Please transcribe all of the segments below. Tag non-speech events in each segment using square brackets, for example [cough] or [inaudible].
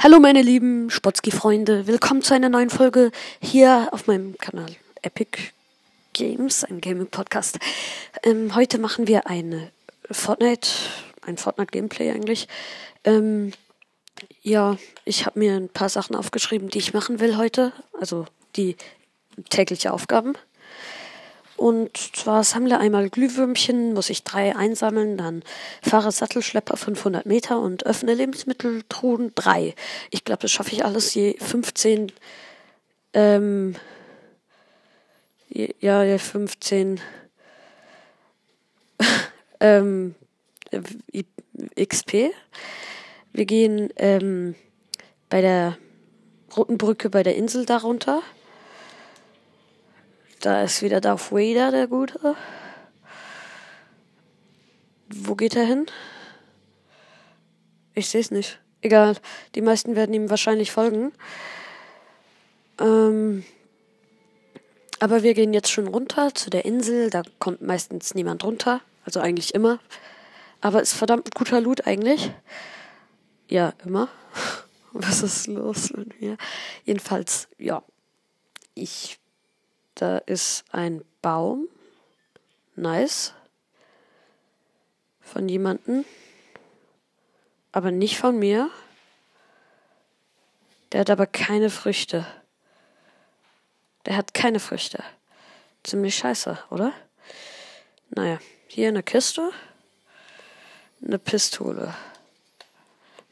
Hallo meine lieben Spotzki-Freunde, willkommen zu einer neuen Folge hier auf meinem Kanal Epic Games, ein Gaming-Podcast. Ähm, heute machen wir eine Fortnite, ein Fortnite-Gameplay eigentlich. Ähm, ja, ich habe mir ein paar Sachen aufgeschrieben, die ich machen will heute, also die tägliche Aufgaben. Und zwar sammle einmal Glühwürmchen, muss ich drei einsammeln, dann fahre Sattelschlepper 500 Meter und öffne Lebensmitteltruhen drei. Ich glaube, das schaffe ich alles je 15, ähm, je, ja, je 15, [laughs] ähm, XP. Wir gehen, ähm, bei der Roten Brücke bei der Insel darunter. Da ist wieder Darth Vader, der Gute. Wo geht er hin? Ich sehe es nicht. Egal. Die meisten werden ihm wahrscheinlich folgen. Ähm, aber wir gehen jetzt schon runter zu der Insel. Da kommt meistens niemand runter. Also eigentlich immer. Aber ist verdammt guter Loot eigentlich. Ja, immer. [laughs] Was ist los mit mir? Jedenfalls, ja. Ich da ist ein Baum. Nice. Von jemandem. Aber nicht von mir. Der hat aber keine Früchte. Der hat keine Früchte. Ziemlich scheiße, oder? Naja, hier eine Kiste. Eine Pistole.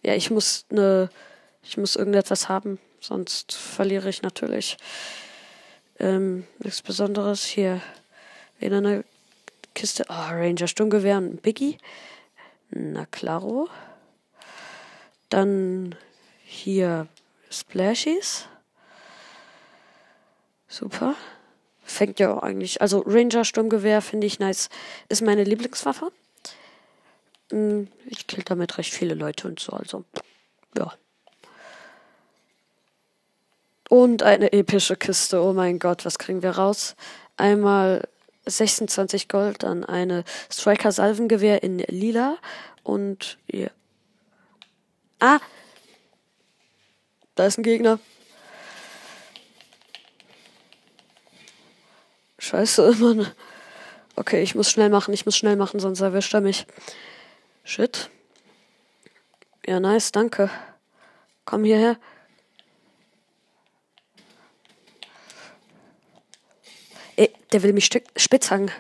Ja, ich muss eine. Ich muss irgendetwas haben, sonst verliere ich natürlich. Ähm, nichts Besonderes. Hier in einer Kiste. Oh, Ranger Sturmgewehr und Biggie. Na klaro. Dann hier Splashies. Super. Fängt ja auch eigentlich. Also Ranger Sturmgewehr finde ich nice. Ist meine Lieblingswaffe. Hm, ich kill damit recht viele Leute und so. Also, ja. Und eine epische Kiste. Oh mein Gott, was kriegen wir raus? Einmal 26 Gold, dann eine Striker Salvengewehr in lila und hier. Ah! Da ist ein Gegner. Scheiße, [laughs] Mann. Okay, ich muss schnell machen, ich muss schnell machen, sonst erwischt er mich. Shit. Ja, nice, danke. Komm hierher. Ey, der will mich spitz hangen.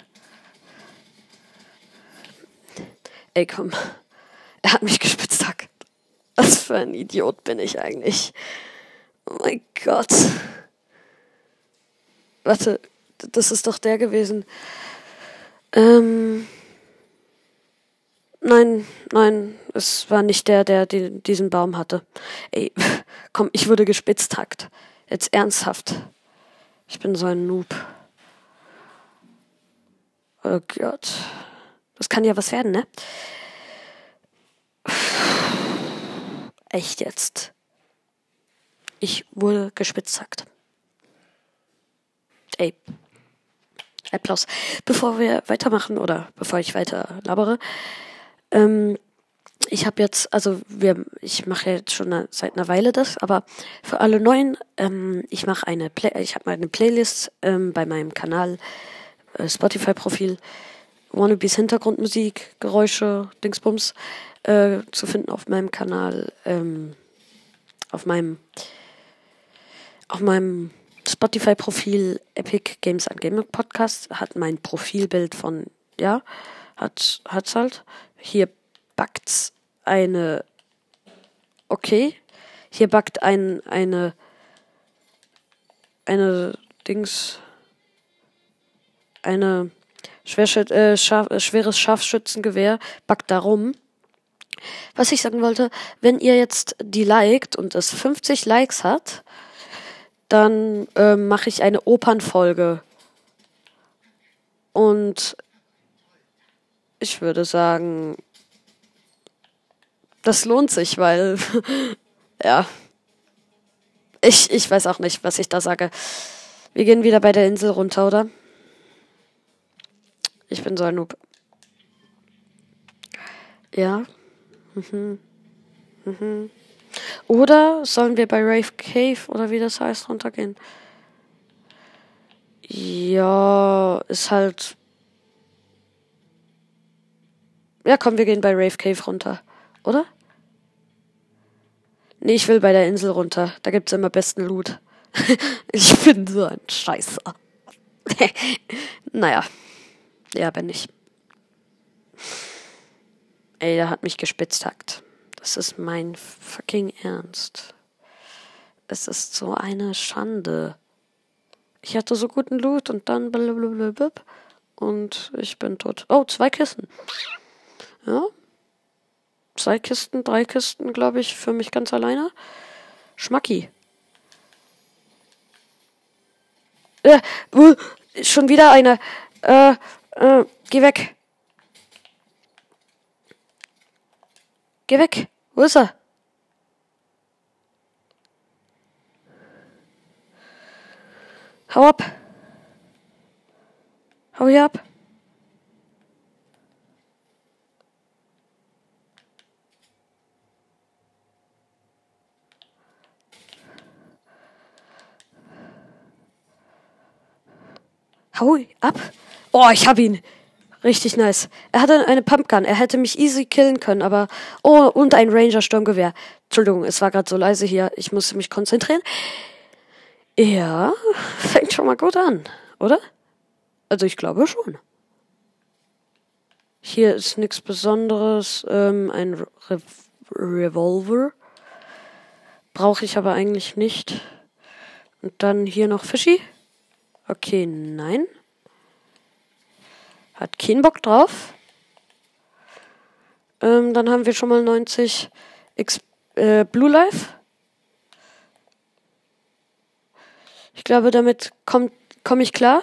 Ey, komm. Er hat mich gespitzt hackt. Was für ein Idiot bin ich eigentlich? Oh mein Gott. Warte, das ist doch der gewesen. Ähm. Nein, nein, es war nicht der, der diesen Baum hatte. Ey, [laughs] komm, ich wurde gespitzt hackt. Jetzt ernsthaft. Ich bin so ein Noob. Oh Gott. Das kann ja was werden, ne? Echt jetzt. Ich wurde gespitzhackt. Ey. Applaus. Bevor wir weitermachen oder bevor ich weiter labere, ähm, ich habe jetzt, also wir, ich mache jetzt schon seit einer Weile das, aber für alle Neuen, ähm, ich mache eine, Play ich habe eine Playlist ähm, bei meinem Kanal Spotify-Profil Wannabes Hintergrundmusik, Geräusche, Dingsbums äh, zu finden auf meinem Kanal, ähm, auf meinem auf meinem Spotify-Profil Epic Games and Gaming Podcast hat mein Profilbild von, ja, hat, hat's halt. Hier backt's eine, okay, hier backt ein, eine, eine Dings, eine äh, scharf, äh, schweres Scharfschützengewehr backt darum. Was ich sagen wollte, wenn ihr jetzt die liked und es 50 Likes hat, dann äh, mache ich eine Opernfolge. Und ich würde sagen, das lohnt sich, weil, [laughs] ja, ich, ich weiß auch nicht, was ich da sage. Wir gehen wieder bei der Insel runter, oder? Ich bin so ein Noob. Ja. Mhm. Mhm. Oder sollen wir bei Rave Cave oder wie das heißt runtergehen? Ja, ist halt. Ja, komm, wir gehen bei Rave Cave runter. Oder? Nee, ich will bei der Insel runter. Da gibt's immer besten Loot. [laughs] ich bin so ein Scheißer. [laughs] naja. Ja, bin ich. Ey, der hat mich gespitzhackt. Das ist mein fucking Ernst. Es ist so eine Schande. Ich hatte so guten Loot und dann blablabla und ich bin tot. Oh, zwei Kisten. Ja. Zwei Kisten, drei Kisten, glaube ich, für mich ganz alleine. Schmacki. Äh, uh, schon wieder eine. Äh, äh, geh weg. Geh weg. Wo ist er? Hau ab. Hau hier ab. Hau ab. Oh, ich hab ihn. Richtig nice. Er hatte eine Pumpgun. Er hätte mich easy killen können, aber. Oh, und ein Ranger-Sturmgewehr. Entschuldigung, es war gerade so leise hier. Ich musste mich konzentrieren. Ja, fängt schon mal gut an, oder? Also ich glaube schon. Hier ist nichts Besonderes. Ähm, ein Re Revolver. Brauche ich aber eigentlich nicht. Und dann hier noch Fischi. Okay, nein. Hat keinen Bock drauf. Ähm, dann haben wir schon mal 90 X äh, Blue Life. Ich glaube, damit komme komm ich klar.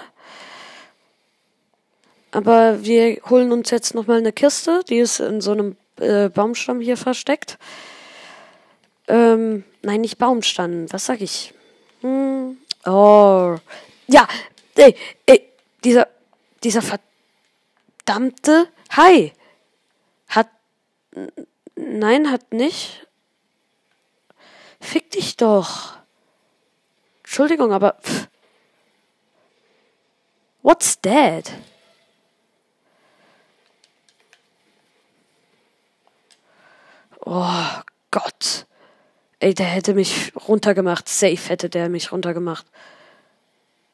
Aber wir holen uns jetzt nochmal eine Kiste. Die ist in so einem äh, Baumstamm hier versteckt. Ähm, nein, nicht Baumstamm. Was sag ich? Hm. Oh. Ja. Ey, ey, dieser, dieser Ver verdammte Hai. Hat. Nein, hat nicht. Fick dich doch. Entschuldigung, aber. Pff. What's that? Oh Gott. Ey, der hätte mich runtergemacht. Safe hätte der mich runtergemacht.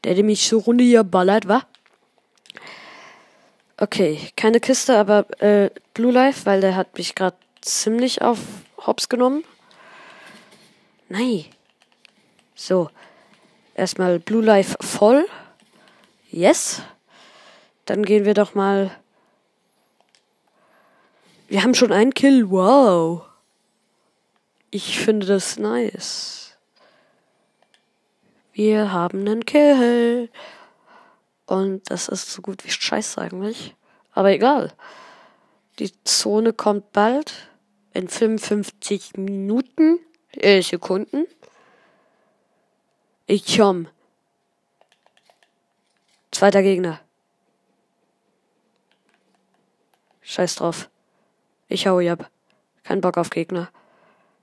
Der hätte mich so runtergeballert, wa? Okay, keine Kiste, aber äh, Blue Life, weil der hat mich gerade ziemlich auf Hops genommen. Nein. So. Erstmal Blue Life voll. Yes. Dann gehen wir doch mal. Wir haben schon einen Kill. Wow. Ich finde das nice. Wir haben einen Kill. Und das ist so gut wie Scheiße eigentlich. Aber egal. Die Zone kommt bald. In 55 Minuten, äh, Sekunden. Ich komm. Zweiter Gegner. Scheiß drauf. Ich hau ab. Kein Bock auf Gegner.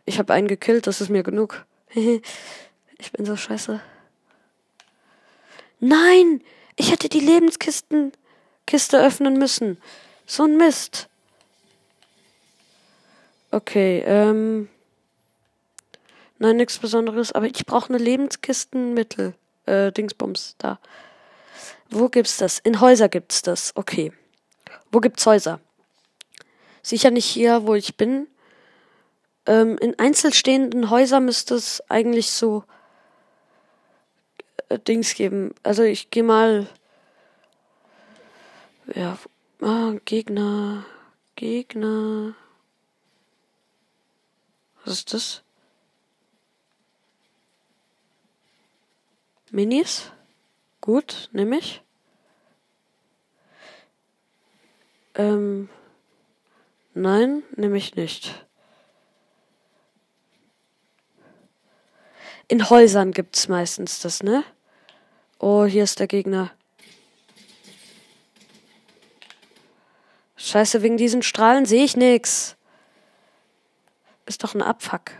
Ich hab einen gekillt, das ist mir genug. [laughs] ich bin so scheiße. Nein! Ich hätte die Lebenskisten Kiste öffnen müssen. So ein Mist. Okay, ähm. Nein, nichts Besonderes, aber ich brauche eine Lebenskistenmittel. Äh, Dingsbums, da. Wo gibt's das? In Häuser gibt's das. Okay. Wo gibt's Häuser? Sicher nicht hier, wo ich bin. Ähm, in einzelstehenden Häusern müsste es eigentlich so Dings geben. Also ich gehe mal. Ja. Ah, Gegner. Gegner. Was ist das? Minis? Gut, nehme ich. Ähm. Nein, nehme ich nicht. In Häusern gibt's meistens das, ne? Oh, hier ist der Gegner. Scheiße, wegen diesen Strahlen sehe ich nichts. Ist doch ein Abfuck.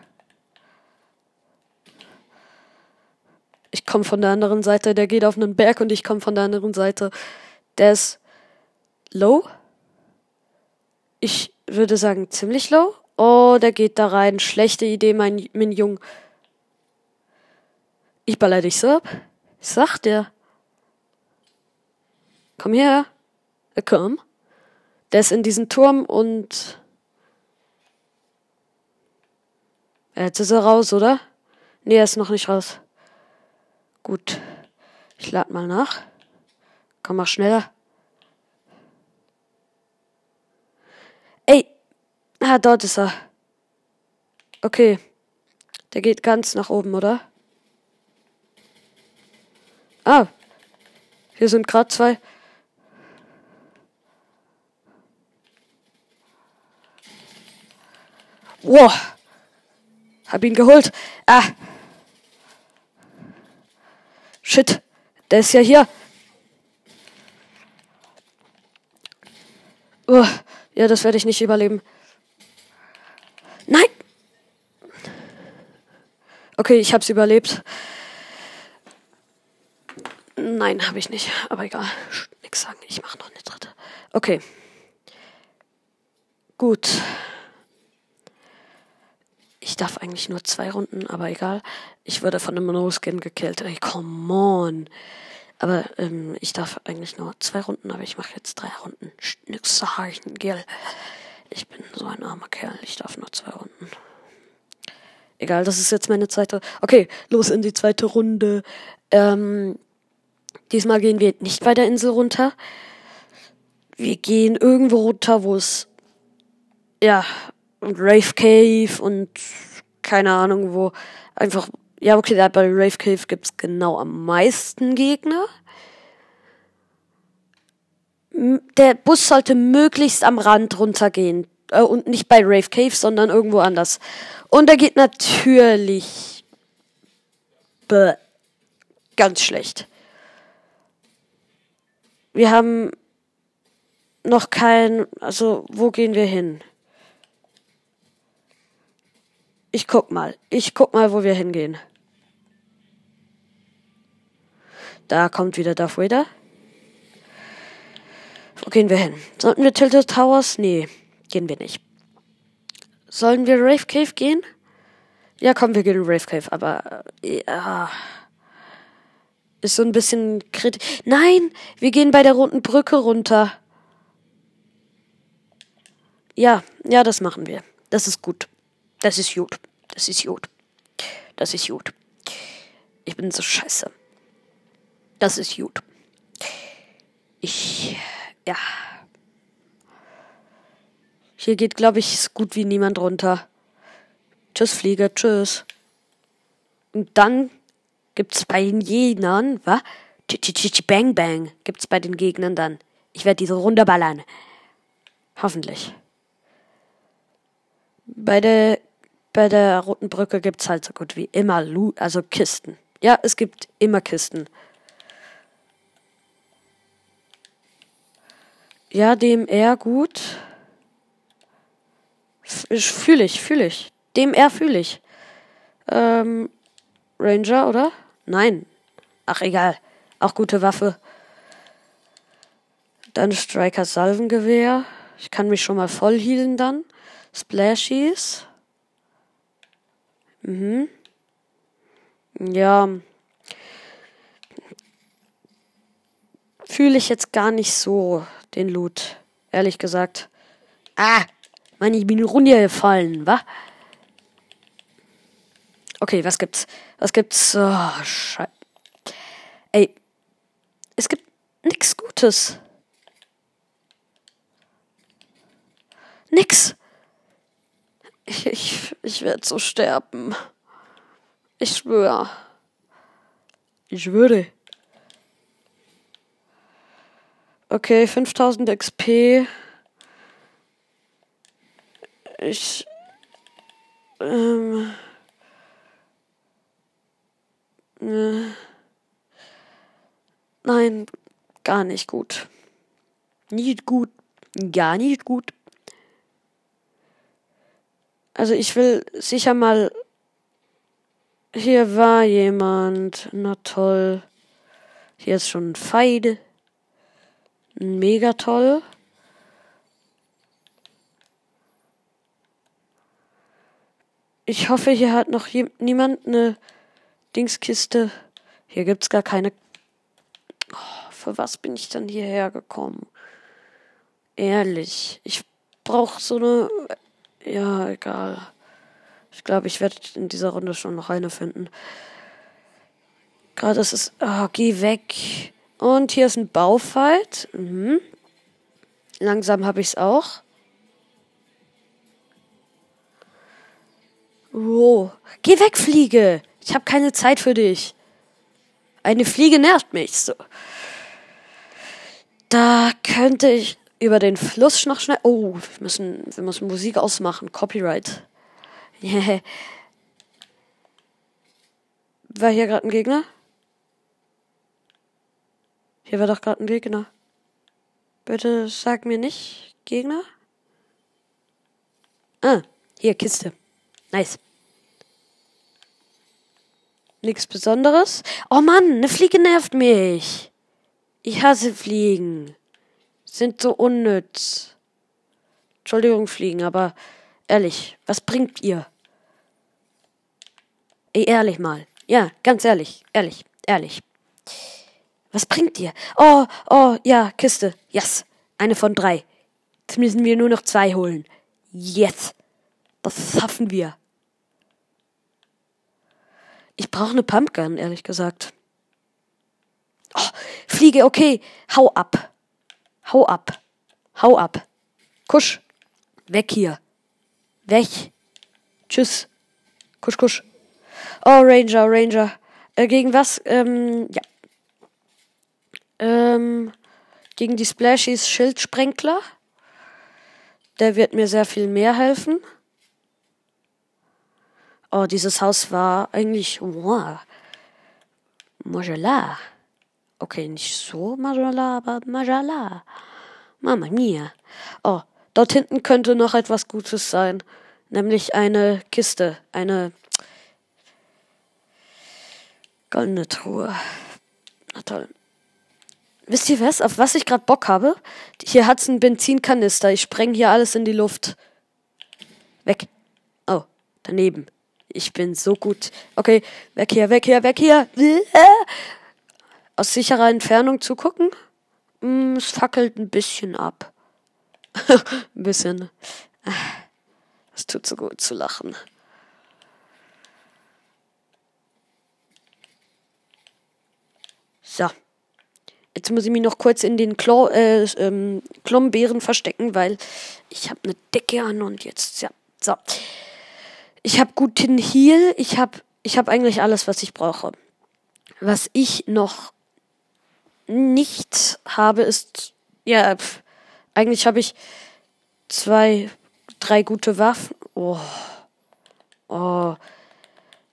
Ich komme von der anderen Seite, der geht auf einen Berg und ich komme von der anderen Seite. Der ist low. Ich würde sagen, ziemlich low. Oh, der geht da rein. Schlechte Idee, mein, mein Jung. Ich baller dich so ab. Ich sag dir. Komm her. Äh, komm. Der ist in diesem Turm und. Jetzt ist er raus, oder? Nee, er ist noch nicht raus. Gut. Ich lade mal nach. Komm mal schneller. Ey! Ah, dort ist er. Okay. Der geht ganz nach oben, oder? Ah. Hier sind gerade zwei. Wow. Hab ihn geholt. Ah. Shit. Der ist ja hier. Oh, ja, das werde ich nicht überleben. Nein! Okay, ich hab's überlebt. Nein, habe ich nicht. Aber egal. Nix sagen. Ich mache noch eine dritte. Okay. Gut. Ich darf eigentlich nur zwei Runden, aber egal. Ich wurde von einem No-Skin gekillt. Ey, come on. Aber ähm, ich darf eigentlich nur zwei Runden, aber ich mache jetzt drei Runden. Nix sagen, gell. Ich bin so ein armer Kerl. Ich darf nur zwei Runden. Egal, das ist jetzt meine zweite. Okay, los in die zweite Runde. Ähm, diesmal gehen wir nicht bei der Insel runter. Wir gehen irgendwo runter, wo es ja und Rave Cave und keine Ahnung wo. Einfach, ja, okay, bei Rave Cave gibt's genau am meisten Gegner. Der Bus sollte möglichst am Rand runtergehen. Äh, und nicht bei Rave Cave, sondern irgendwo anders. Und er geht natürlich. Bäh, ganz schlecht. Wir haben noch kein. Also, wo gehen wir hin? Ich guck mal. Ich guck mal, wo wir hingehen. Da kommt wieder Darth Vader. Wo gehen wir hin? Sollten wir Tilted Towers? Nee, gehen wir nicht. Sollen wir Rave Cave gehen? Ja, komm, wir gehen in Rave Cave, aber ja. Ist so ein bisschen kritisch. Nein, wir gehen bei der roten Brücke runter. Ja, ja, das machen wir. Das ist gut. Das ist gut. Das ist gut. Das ist gut. Ich bin so scheiße. Das ist gut. Ich, ja. Hier geht, glaube ich, so gut wie niemand runter. Tschüss, Flieger, tschüss. Und dann gibt's bei den Gegnern, wa? Bang Bang gibt's bei den Gegnern dann. Ich werde diese runterballern. Hoffentlich. Bei der bei der Roten Brücke gibt's halt so gut wie immer Lu also Kisten. Ja, es gibt immer Kisten. Ja, dem DMR gut. Fühle ich, fühle ich. Dem DMR fühle ich. Ähm, Ranger, oder? Nein. Ach, egal. Auch gute Waffe. Dann Striker Salvengewehr. Ich kann mich schon mal voll healen dann. Splashies. Mhm. Ja. Fühle ich jetzt gar nicht so, den Loot. Ehrlich gesagt. Ah! Mann, ich bin runtergefallen, wa? Okay, was gibt's? Was gibt's? Oh, Scheiße. Ey. Es gibt nix Gutes. Nix. Ich, ich, ich werde so sterben. Ich schwöre. Ich würde. Okay, 5000 XP. Ich. Ähm. Äh, nein, gar nicht gut. Nicht gut. Gar nicht gut. Also ich will sicher mal Hier war jemand. Na toll. Hier ist schon ein Feide. Mega toll. Ich hoffe, hier hat noch niemand eine Dingskiste. Hier gibt's gar keine. Oh, für was bin ich dann hierher gekommen? Ehrlich, ich brauche so eine. Ja, egal. Ich glaube, ich werde in dieser Runde schon noch eine finden. Gerade ist es. Oh, geh weg. Und hier ist ein Baufight. Mhm. Langsam habe ich es auch. Wow. Geh weg, Fliege. Ich habe keine Zeit für dich. Eine Fliege nervt mich so. Da könnte ich über den Fluss noch schnell. Oh, wir müssen, wir müssen Musik ausmachen. Copyright. Yeah. [laughs] War hier gerade ein Gegner? Hier war doch gerade ein Gegner. Bitte sag mir nicht Gegner. Ah, hier Kiste. Nice. Nichts Besonderes. Oh Mann, eine Fliege nervt mich. Ich hasse Fliegen. Sind so unnütz. Entschuldigung, Fliegen, aber ehrlich, was bringt ihr? Ey, ehrlich mal. Ja, ganz ehrlich, ehrlich, ehrlich. Was bringt ihr? Oh, oh, ja, Kiste. Yes. Eine von drei. Jetzt müssen wir nur noch zwei holen. Yes. Das schaffen wir. Ich brauche eine Pumpgun, ehrlich gesagt. Oh, Fliege, okay. Hau ab. Hau ab. Hau ab. Kusch. Weg hier. Weg. Tschüss. Kusch, kusch. Oh, Ranger, Ranger. Äh, gegen was? Ähm, ja. Ähm, gegen die Splashies Schildsprenkler. Der wird mir sehr viel mehr helfen. Oh, dieses Haus war eigentlich, wow, Majala. Okay, nicht so Majala, aber Majala. Mama mia. Oh, dort hinten könnte noch etwas Gutes sein. Nämlich eine Kiste, eine goldene Truhe. Na toll. Wisst ihr was, auf was ich gerade Bock habe? Hier hat's einen Benzinkanister. Ich spreng hier alles in die Luft. Weg. Oh, daneben. Ich bin so gut. Okay, weg hier, weg hier, weg hier. Aus sicherer Entfernung zugucken. Mm, es fackelt ein bisschen ab. [laughs] ein bisschen. Es tut so gut zu lachen. So. Jetzt muss ich mich noch kurz in den Klo äh, ähm, Klombeeren verstecken, weil ich habe eine Decke an und jetzt, ja. So. Ich habe guten Heal. Ich habe ich hab eigentlich alles, was ich brauche. Was ich noch nicht habe, ist. Ja, pf, eigentlich habe ich zwei, drei gute Waffen. Oh. Oh.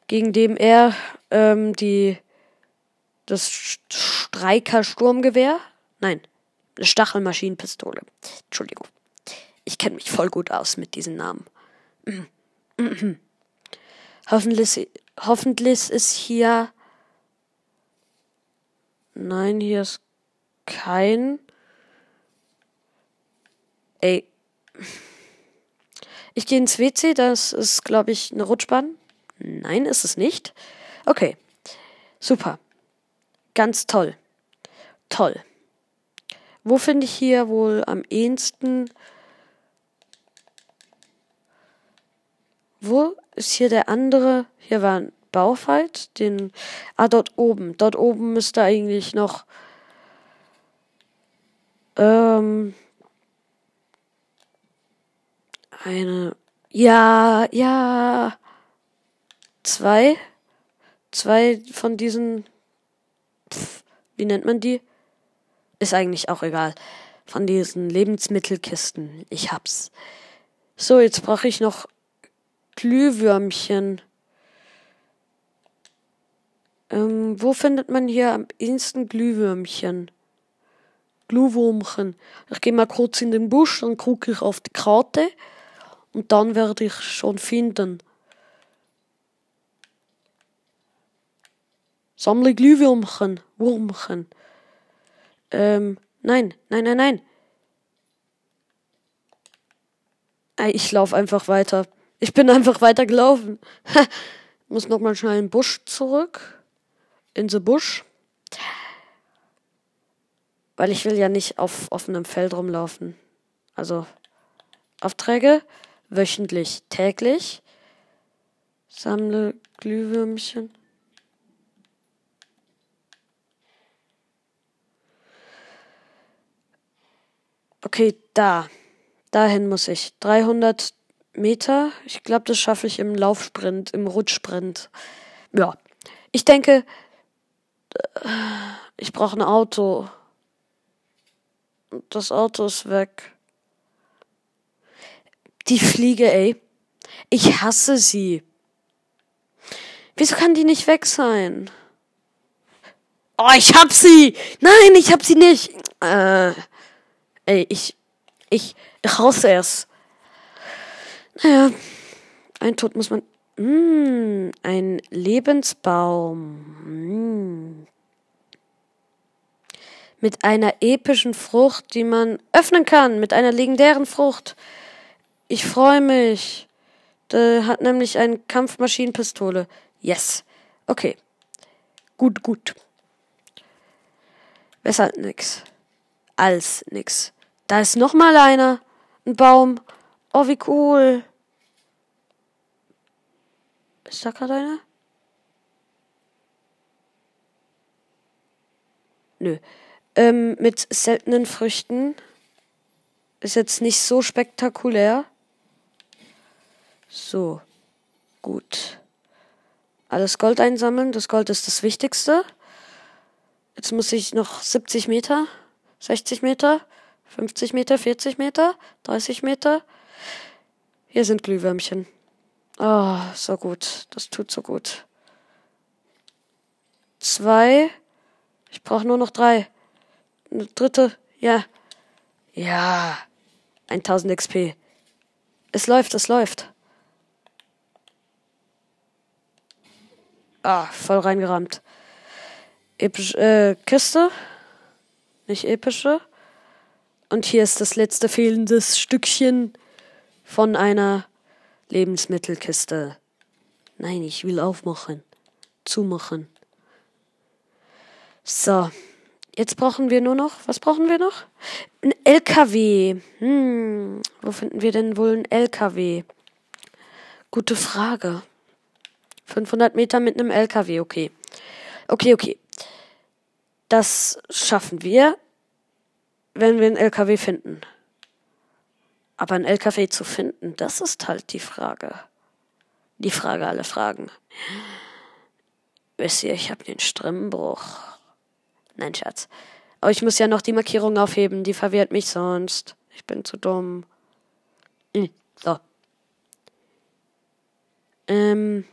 Gegen dem er ähm, die. Das Streiker Sturmgewehr. Nein, eine Stachelmaschinenpistole. Entschuldigung. Ich kenne mich voll gut aus mit diesen Namen. [clears throat] Hoffentlich, hoffentlich ist hier. Nein, hier ist kein. Ey. Ich gehe ins WC, das ist, glaube ich, eine Rutschbahn. Nein, ist es nicht. Okay. Super. Ganz toll. Toll. Wo finde ich hier wohl am ehesten Wo ist hier der andere? Hier war ein Baufight. Den. Ah, dort oben. Dort oben müsste eigentlich noch. Ähm. Eine. Ja, ja. Zwei. Zwei von diesen. Pff, wie nennt man die? Ist eigentlich auch egal. Von diesen Lebensmittelkisten. Ich hab's. So, jetzt brauche ich noch Glühwürmchen. Ähm, wo findet man hier am ehesten Glühwürmchen? Glühwürmchen. Ich gehe mal kurz in den Busch, dann gucke ich auf die Karte und dann werde ich schon finden. Sammle Glühwürmchen. Wurmchen. Ähm, nein, nein, nein, nein. Ich laufe einfach weiter. Ich bin einfach weiter gelaufen. [laughs] Muss nochmal schnell in den Busch zurück. In the Busch. Weil ich will ja nicht auf offenem Feld rumlaufen. Also Aufträge wöchentlich, täglich. Sammle Glühwürmchen. Okay, da. Dahin muss ich. 300 Meter. Ich glaube, das schaffe ich im Laufsprint, im Rutschsprint. Ja. Ich denke, ich brauche ein Auto. Das Auto ist weg. Die Fliege, ey. Ich hasse sie. Wieso kann die nicht weg sein? Oh, ich hab sie! Nein, ich hab sie nicht! Äh, ey, ich, ich, hasse es. Naja, ein Tod muss man. Mm, ein Lebensbaum. Mm. Mit einer epischen Frucht, die man öffnen kann, mit einer legendären Frucht. Ich freue mich. Der hat nämlich eine Kampfmaschinenpistole. Yes. Okay. Gut, gut. Besser nix. Als nix. Da ist noch mal einer. Ein Baum. Oh, wie cool. Ist da gerade einer? Nö. Ähm, mit seltenen Früchten. Ist jetzt nicht so spektakulär. So. Gut. Alles Gold einsammeln. Das Gold ist das Wichtigste. Jetzt muss ich noch 70 Meter, 60 Meter, 50 Meter, 40 Meter, 30 Meter. Hier sind Glühwürmchen. Oh, so gut. Das tut so gut. Zwei. Ich brauche nur noch drei. Eine dritte. Ja. Ja. 1000 XP. Es läuft, es läuft. Ah, voll reingerammt. Episch, äh, Kiste. Nicht epische. Und hier ist das letzte fehlende Stückchen von einer Lebensmittelkiste. Nein, ich will aufmachen. Zumachen. So. Jetzt brauchen wir nur noch, was brauchen wir noch? Ein LKW. Hm, wo finden wir denn wohl ein LKW? Gute Frage. 500 Meter mit einem LKW, okay. Okay, okay. Das schaffen wir, wenn wir einen LKW finden. Aber einen LKW zu finden, das ist halt die Frage. Die Frage aller Fragen. Wisst ihr, ich habe den Strimmbruch. Nein, Schatz. Aber ich muss ja noch die Markierung aufheben, die verwirrt mich sonst. Ich bin zu dumm. Hm, so. Ähm,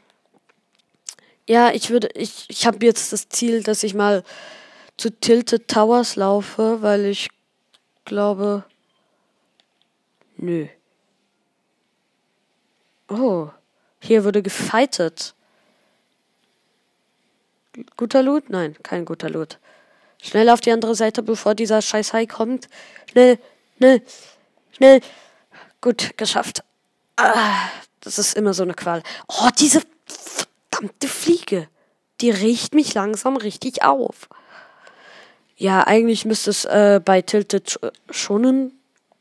ja, ich würde, ich, ich habe jetzt das Ziel, dass ich mal zu Tilted Towers laufe, weil ich glaube. Nö. Oh, hier wurde gefightet. Guter Loot? Nein, kein guter Loot. Schnell auf die andere Seite, bevor dieser scheiß Hai kommt. Schnell, schnell, schnell. Gut, geschafft. Ah, das ist immer so eine Qual. Oh, diese verdammte Fliege. Die riecht mich langsam richtig auf. Ja, eigentlich müsste es äh, bei Tilted schon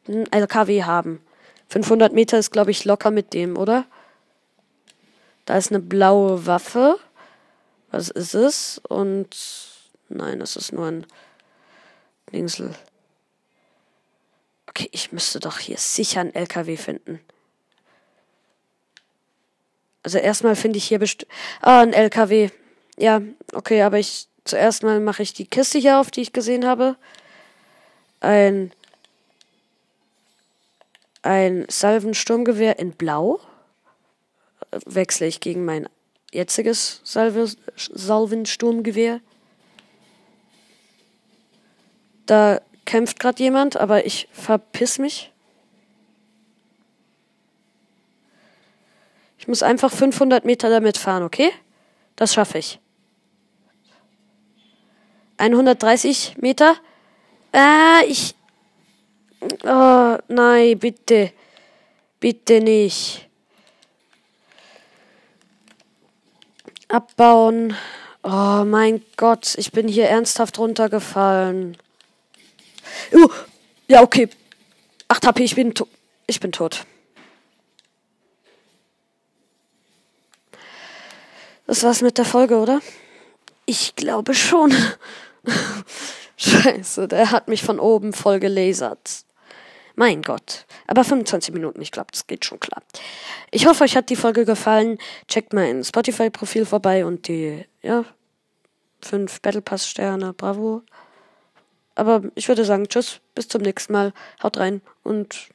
ein LKW haben. 500 Meter ist, glaube ich, locker mit dem, oder? Da ist eine blaue Waffe. Was ist es? Und nein, das ist nur ein Dingsel. Okay, ich müsste doch hier sicher ein LKW finden. Also erstmal finde ich hier bestimmt. Ah, ein LKW. Ja, okay, aber ich. Zuerst mal mache ich die Kiste hier auf, die ich gesehen habe. Ein. Ein Salvensturmgewehr in Blau. Wechsle ich gegen mein jetziges Salve, Salvensturmgewehr. Da kämpft gerade jemand, aber ich verpiss mich. Ich muss einfach 500 Meter damit fahren, okay? Das schaffe ich. 130 Meter. Ah, ich. Oh, nein, bitte. Bitte nicht. Abbauen. Oh mein Gott, ich bin hier ernsthaft runtergefallen. Uh, ja, okay. 8 HP, ich bin, ich bin tot. Das war's mit der Folge, oder? Ich glaube schon. [laughs] Scheiße, der hat mich von oben voll gelasert. Mein Gott. Aber 25 Minuten, ich glaube, das geht schon klar. Ich hoffe, euch hat die Folge gefallen. Checkt mein Spotify-Profil vorbei und die, ja, fünf Battle Pass-Sterne. Bravo. Aber ich würde sagen, tschüss, bis zum nächsten Mal. Haut rein und